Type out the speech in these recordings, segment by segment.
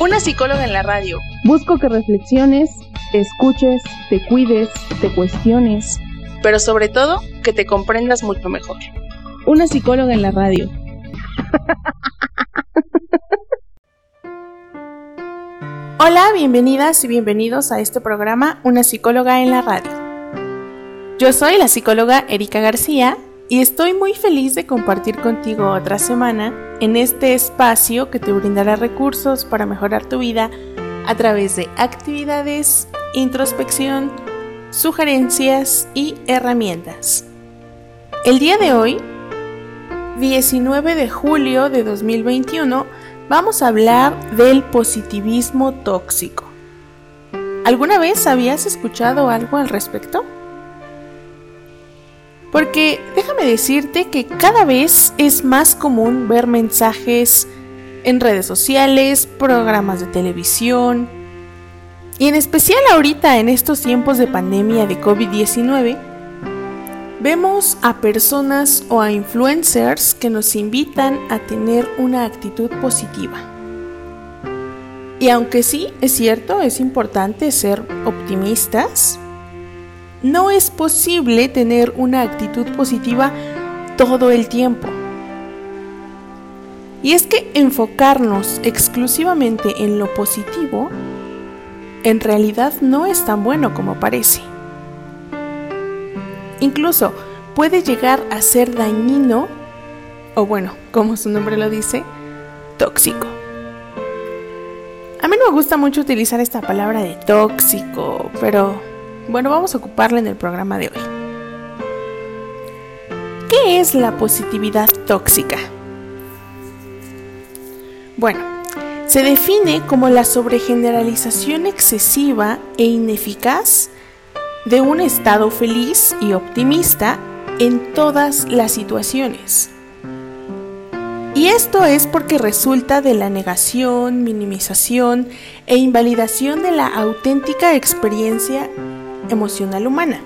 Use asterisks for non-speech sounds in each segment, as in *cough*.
Una psicóloga en la radio. Busco que reflexiones, te escuches, te cuides, te cuestiones. Pero sobre todo, que te comprendas mucho mejor. Una psicóloga en la radio. *laughs* Hola, bienvenidas y bienvenidos a este programa Una psicóloga en la radio. Yo soy la psicóloga Erika García y estoy muy feliz de compartir contigo otra semana en este espacio que te brindará recursos para mejorar tu vida a través de actividades, introspección, sugerencias y herramientas. El día de hoy, 19 de julio de 2021, vamos a hablar del positivismo tóxico. ¿Alguna vez habías escuchado algo al respecto? Porque déjame decirte que cada vez es más común ver mensajes en redes sociales, programas de televisión, y en especial ahorita en estos tiempos de pandemia de COVID-19, vemos a personas o a influencers que nos invitan a tener una actitud positiva. Y aunque sí, es cierto, es importante ser optimistas, no es posible tener una actitud positiva todo el tiempo. Y es que enfocarnos exclusivamente en lo positivo en realidad no es tan bueno como parece. Incluso puede llegar a ser dañino, o bueno, como su nombre lo dice, tóxico. A mí no me gusta mucho utilizar esta palabra de tóxico, pero bueno, vamos a ocuparla en el programa de hoy. ¿Qué es la positividad tóxica? Bueno, se define como la sobregeneralización excesiva e ineficaz de un estado feliz y optimista en todas las situaciones. Y esto es porque resulta de la negación, minimización e invalidación de la auténtica experiencia emocional humana.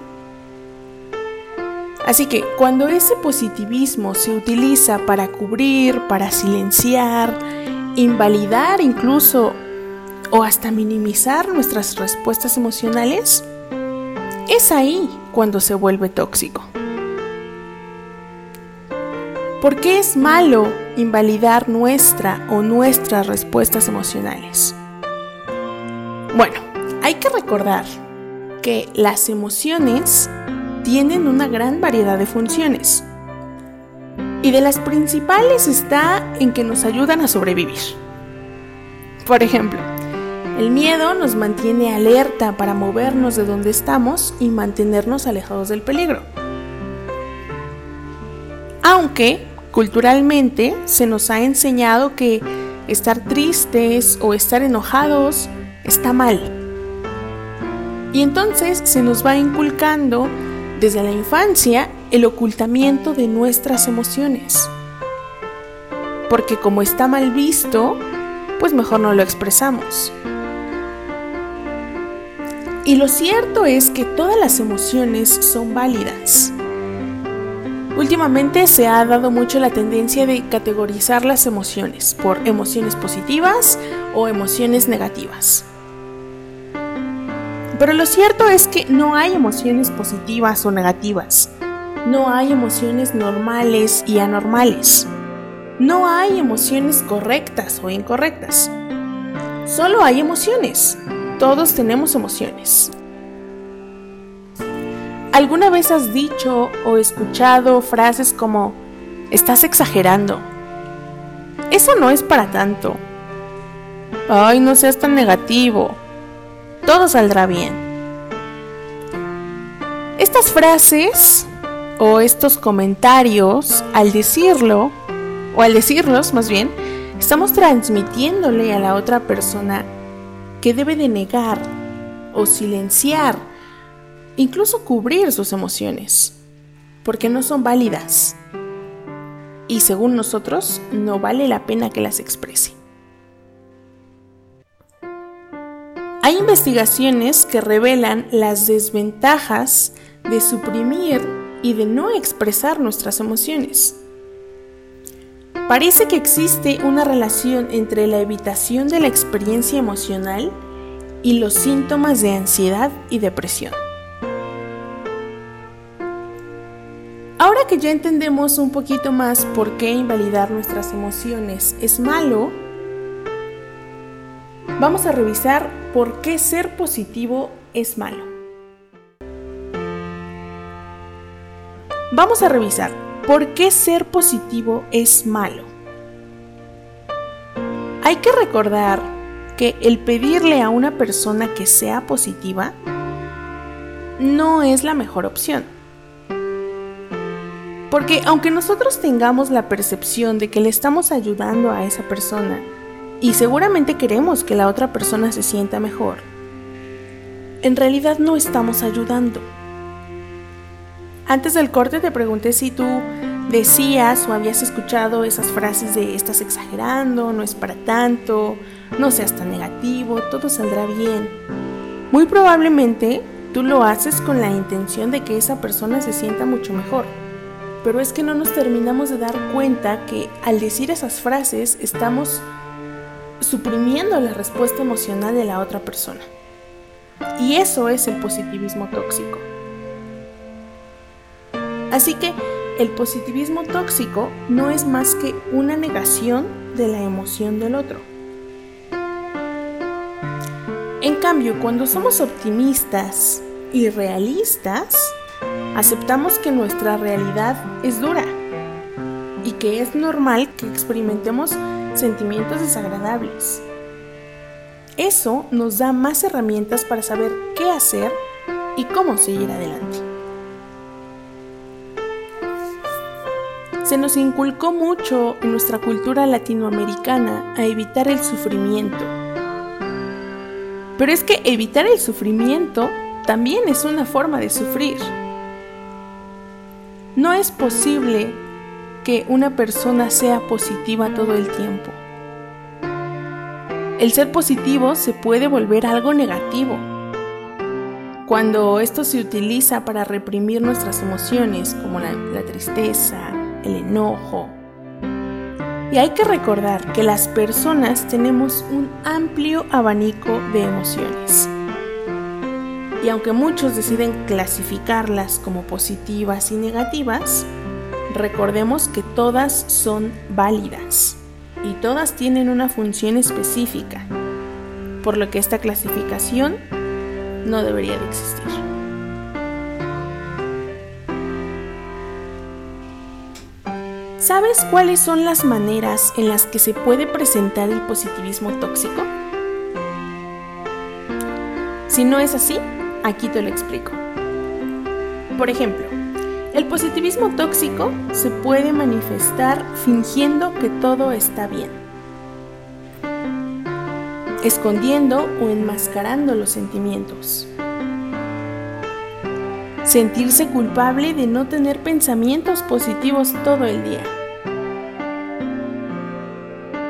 Así que cuando ese positivismo se utiliza para cubrir, para silenciar, invalidar incluso o hasta minimizar nuestras respuestas emocionales, es ahí cuando se vuelve tóxico. ¿Por qué es malo invalidar nuestra o nuestras respuestas emocionales? Bueno, hay que recordar que las emociones tienen una gran variedad de funciones. Y de las principales está en que nos ayudan a sobrevivir. Por ejemplo, el miedo nos mantiene alerta para movernos de donde estamos y mantenernos alejados del peligro. Aunque culturalmente se nos ha enseñado que estar tristes o estar enojados está mal. Y entonces se nos va inculcando desde la infancia el ocultamiento de nuestras emociones. Porque como está mal visto, pues mejor no lo expresamos. Y lo cierto es que todas las emociones son válidas. Últimamente se ha dado mucho la tendencia de categorizar las emociones por emociones positivas o emociones negativas. Pero lo cierto es que no hay emociones positivas o negativas. No hay emociones normales y anormales. No hay emociones correctas o incorrectas. Solo hay emociones. Todos tenemos emociones. ¿Alguna vez has dicho o escuchado frases como, estás exagerando? Eso no es para tanto. Ay, no seas tan negativo todo saldrá bien. Estas frases o estos comentarios, al decirlo, o al decirlos más bien, estamos transmitiéndole a la otra persona que debe de negar o silenciar incluso cubrir sus emociones, porque no son válidas y según nosotros no vale la pena que las exprese. Hay investigaciones que revelan las desventajas de suprimir y de no expresar nuestras emociones. Parece que existe una relación entre la evitación de la experiencia emocional y los síntomas de ansiedad y depresión. Ahora que ya entendemos un poquito más por qué invalidar nuestras emociones es malo, vamos a revisar por qué ser positivo es malo. Vamos a revisar por qué ser positivo es malo. Hay que recordar que el pedirle a una persona que sea positiva no es la mejor opción. Porque aunque nosotros tengamos la percepción de que le estamos ayudando a esa persona y seguramente queremos que la otra persona se sienta mejor, en realidad no estamos ayudando. Antes del corte te pregunté si tú decías o habías escuchado esas frases de estás exagerando, no es para tanto, no seas tan negativo, todo saldrá bien. Muy probablemente tú lo haces con la intención de que esa persona se sienta mucho mejor pero es que no nos terminamos de dar cuenta que al decir esas frases estamos suprimiendo la respuesta emocional de la otra persona. Y eso es el positivismo tóxico. Así que el positivismo tóxico no es más que una negación de la emoción del otro. En cambio, cuando somos optimistas y realistas, aceptamos que nuestra realidad es dura y que es normal que experimentemos sentimientos desagradables. Eso nos da más herramientas para saber qué hacer y cómo seguir adelante. Se nos inculcó mucho en nuestra cultura latinoamericana a evitar el sufrimiento. Pero es que evitar el sufrimiento también es una forma de sufrir. No es posible que una persona sea positiva todo el tiempo. El ser positivo se puede volver algo negativo. Cuando esto se utiliza para reprimir nuestras emociones, como la, tristeza, el enojo. Y hay que recordar que las personas tenemos un amplio abanico de emociones y aunque muchos deciden clasificarlas como positivas y negativas, recordemos que todas son válidas y todas tienen una función específica, por lo que esta clasificación no debería de existir. ¿Sabes cuáles son las maneras en las que se puede presentar el positivismo tóxico? Si no es así, Aquí te lo explico. Por ejemplo, el positivismo tóxico se puede manifestar fingiendo que todo está bien, escondiendo o enmascarando los sentimientos. Sentirse culpable de no tener pensamientos positivos todo el día.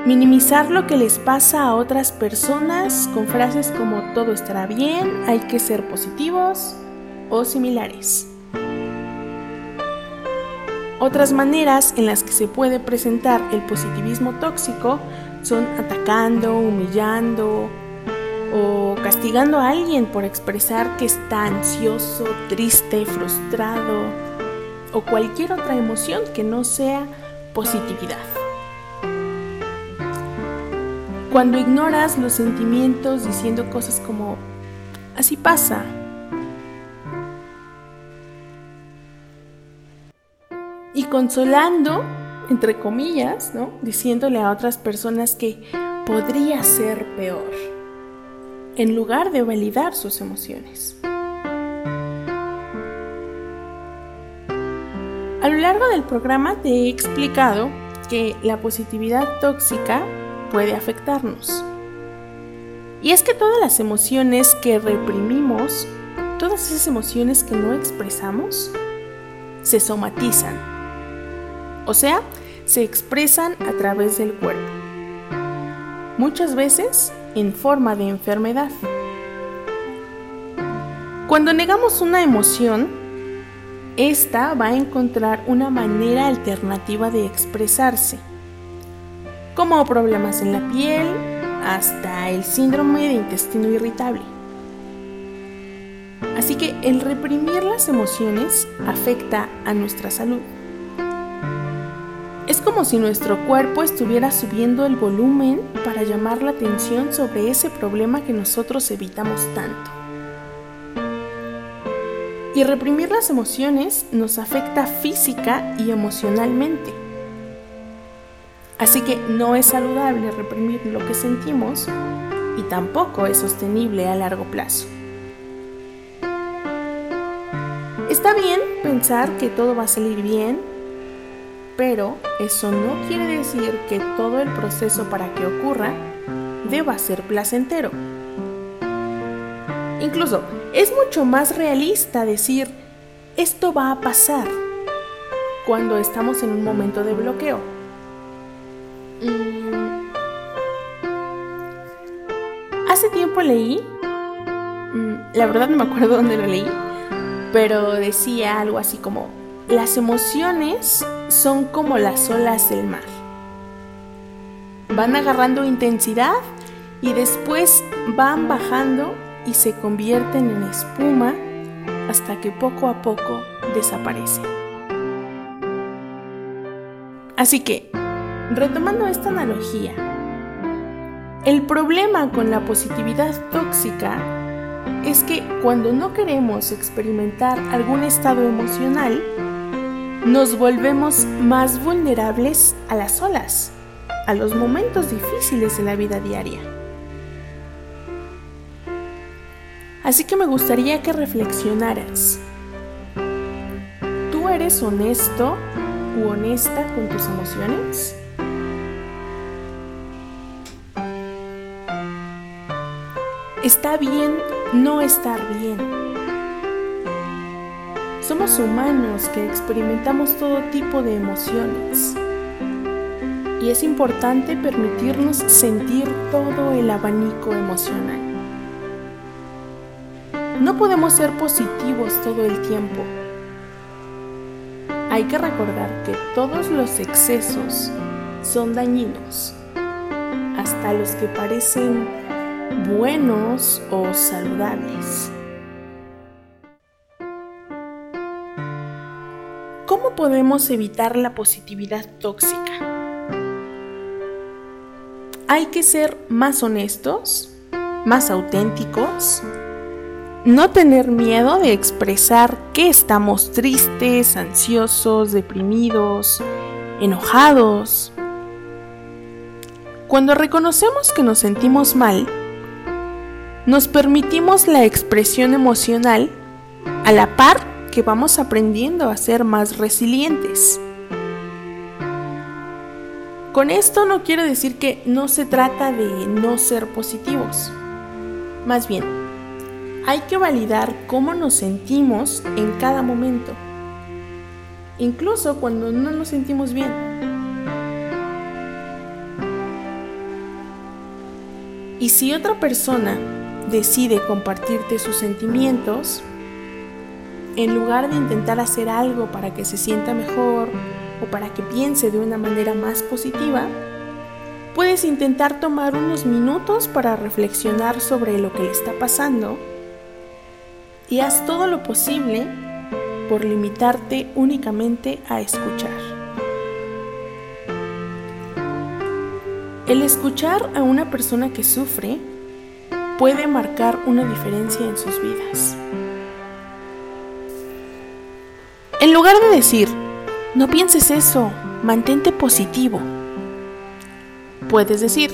Minimizar lo que les pasa a otras personas con frases como todo estará bien, hay que ser positivos o similares. Otras maneras en las que se puede presentar el positivismo tóxico son atacando, humillando o castigando a alguien por expresar que está ansioso, triste, frustrado o cualquier otra emoción que no sea positividad. Cuando ignoras los sentimientos diciendo cosas como, así pasa. Y consolando, entre comillas. Diciéndole a otras personas que podría ser peor, en lugar de validar sus emociones. A lo largo del programa te he explicado que la positividad tóxica puede afectarnos. Y es que todas las emociones que reprimimos todas esas emociones que no expresamos se somatizan, o sea, se expresan a través del cuerpo, muchas veces en forma de enfermedad. Cuando negamos una emoción, esta va a encontrar una manera alternativa de expresarse, como problemas en la piel, hasta el síndrome de intestino irritable. Así que el reprimir las emociones afecta a nuestra salud. Es como si nuestro cuerpo estuviera subiendo el volumen para llamar la atención sobre ese problema que nosotros evitamos tanto. Y reprimir las emociones nos afecta física y emocionalmente. Así que no es saludable reprimir lo que sentimos y tampoco es sostenible a largo plazo. Está bien pensar que todo va a salir bien, pero eso no quiere decir que todo el proceso para que ocurra deba ser placentero. Incluso es mucho más realista decir esto va a pasar cuando estamos en un momento de bloqueo Mm. Hace tiempo leí, mm, la verdad no me acuerdo dónde lo leí, pero decía algo así como, las emociones son como las olas del mar. Van agarrando intensidad y después van bajando y se convierten en espuma hasta que poco a poco desaparecen. Así que Retomando esta analogía, el problema con la positividad tóxica es que cuando no queremos experimentar algún estado emocional, nos volvemos más vulnerables a las olas, a los momentos difíciles de la vida diaria. Así que me gustaría que reflexionaras. ¿Tú eres honesto u honesta con tus emociones? Está bien no estar bien. Somos humanos que experimentamos todo tipo de emociones. Y es importante permitirnos sentir todo el abanico emocional. No podemos ser positivos todo el tiempo. Hay que recordar que todos los excesos son dañinos, hasta los que parecen buenos o saludables. ¿Cómo podemos evitar la positividad tóxica? Hay que ser más honestos, más auténticos, no tener miedo de expresar que estamos tristes, ansiosos, deprimidos, enojados. Cuando reconocemos que nos sentimos mal, nos permitimos la expresión emocional a la par que vamos aprendiendo a ser más resilientes. Con esto no quiero decir que no se trata de no ser positivos. Más bien, hay que validar cómo nos sentimos en cada momento, incluso cuando no nos sentimos bien. Y si otra persona decide compartirte sus sentimientos, en lugar de intentar hacer algo para que se sienta mejor o para que piense de una manera más positiva, puedes intentar tomar unos minutos para reflexionar sobre lo que le está pasando y haz todo lo posible por limitarte únicamente a escuchar. El escuchar a una persona que sufre puede marcar una diferencia en sus vidas. En lugar de decir, no pienses eso, mantente positivo, puedes decir,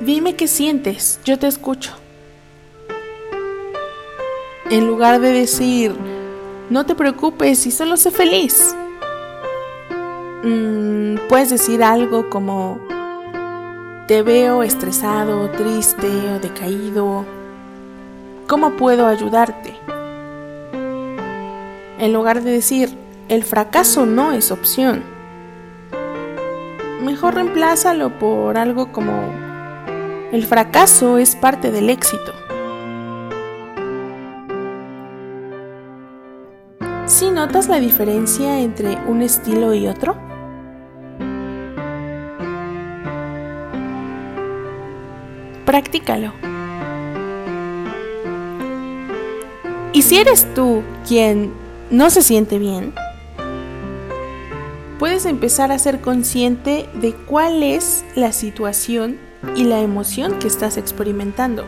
dime qué sientes, yo te escucho. En lugar de decir, no te preocupes y solo sé feliz, mm, puedes decir algo como, te veo estresado, triste o decaído. cómo puedo ayudarte. En lugar de decir, el fracaso no es opción. Mejor reemplázalo por algo como, el fracaso es parte del éxito. ¿Si notas la diferencia entre un estilo y otro? Practícalo. Y si eres tú quien no se siente bien, puedes empezar a ser consciente de cuál es la situación y la emoción que estás experimentando.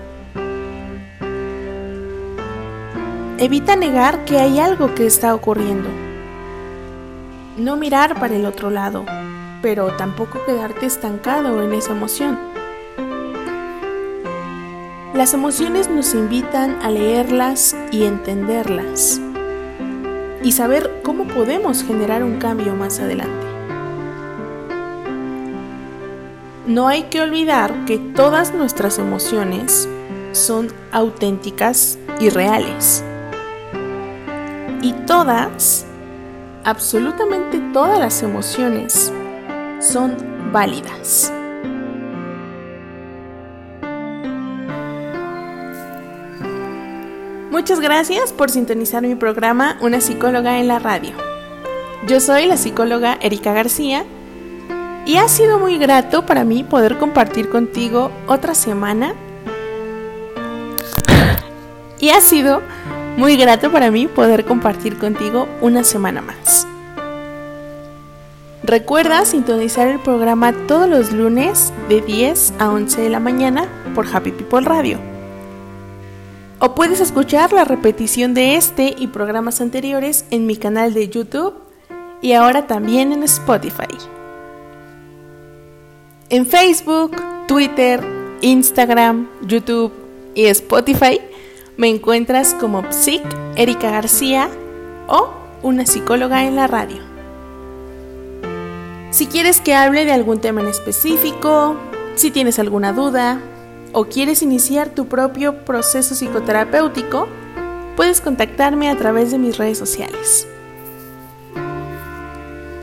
Evita negar que hay algo que está ocurriendo. No mirar para el otro lado, pero tampoco quedarte estancado en esa emoción. Las emociones nos invitan a leerlas y entenderlas y saber cómo podemos generar un cambio más adelante. No hay que olvidar que todas nuestras emociones son auténticas y reales. Y todas, absolutamente todas las emociones son válidas. Muchas gracias por sintonizar mi programa Una psicóloga en la radio. Yo soy la psicóloga Erika García y ha sido muy grato para mí poder compartir contigo otra semana. Y ha sido muy grato para mí poder compartir contigo una semana más. Recuerda sintonizar el programa todos los lunes de 10 a 11 de la mañana por Happy People Radio. O puedes escuchar la repetición de este y programas anteriores en mi canal de YouTube y ahora también en Spotify. En Facebook, Twitter, Instagram, YouTube y Spotify me encuentras como Psic Erika García o una psicóloga en la radio. Si quieres que hable de algún tema en específico, si tienes alguna duda o quieres iniciar tu propio proceso psicoterapéutico, puedes contactarme a través de mis redes sociales.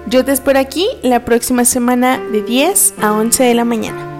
Yo te espero aquí la próxima semana de 10 a 11 de la mañana.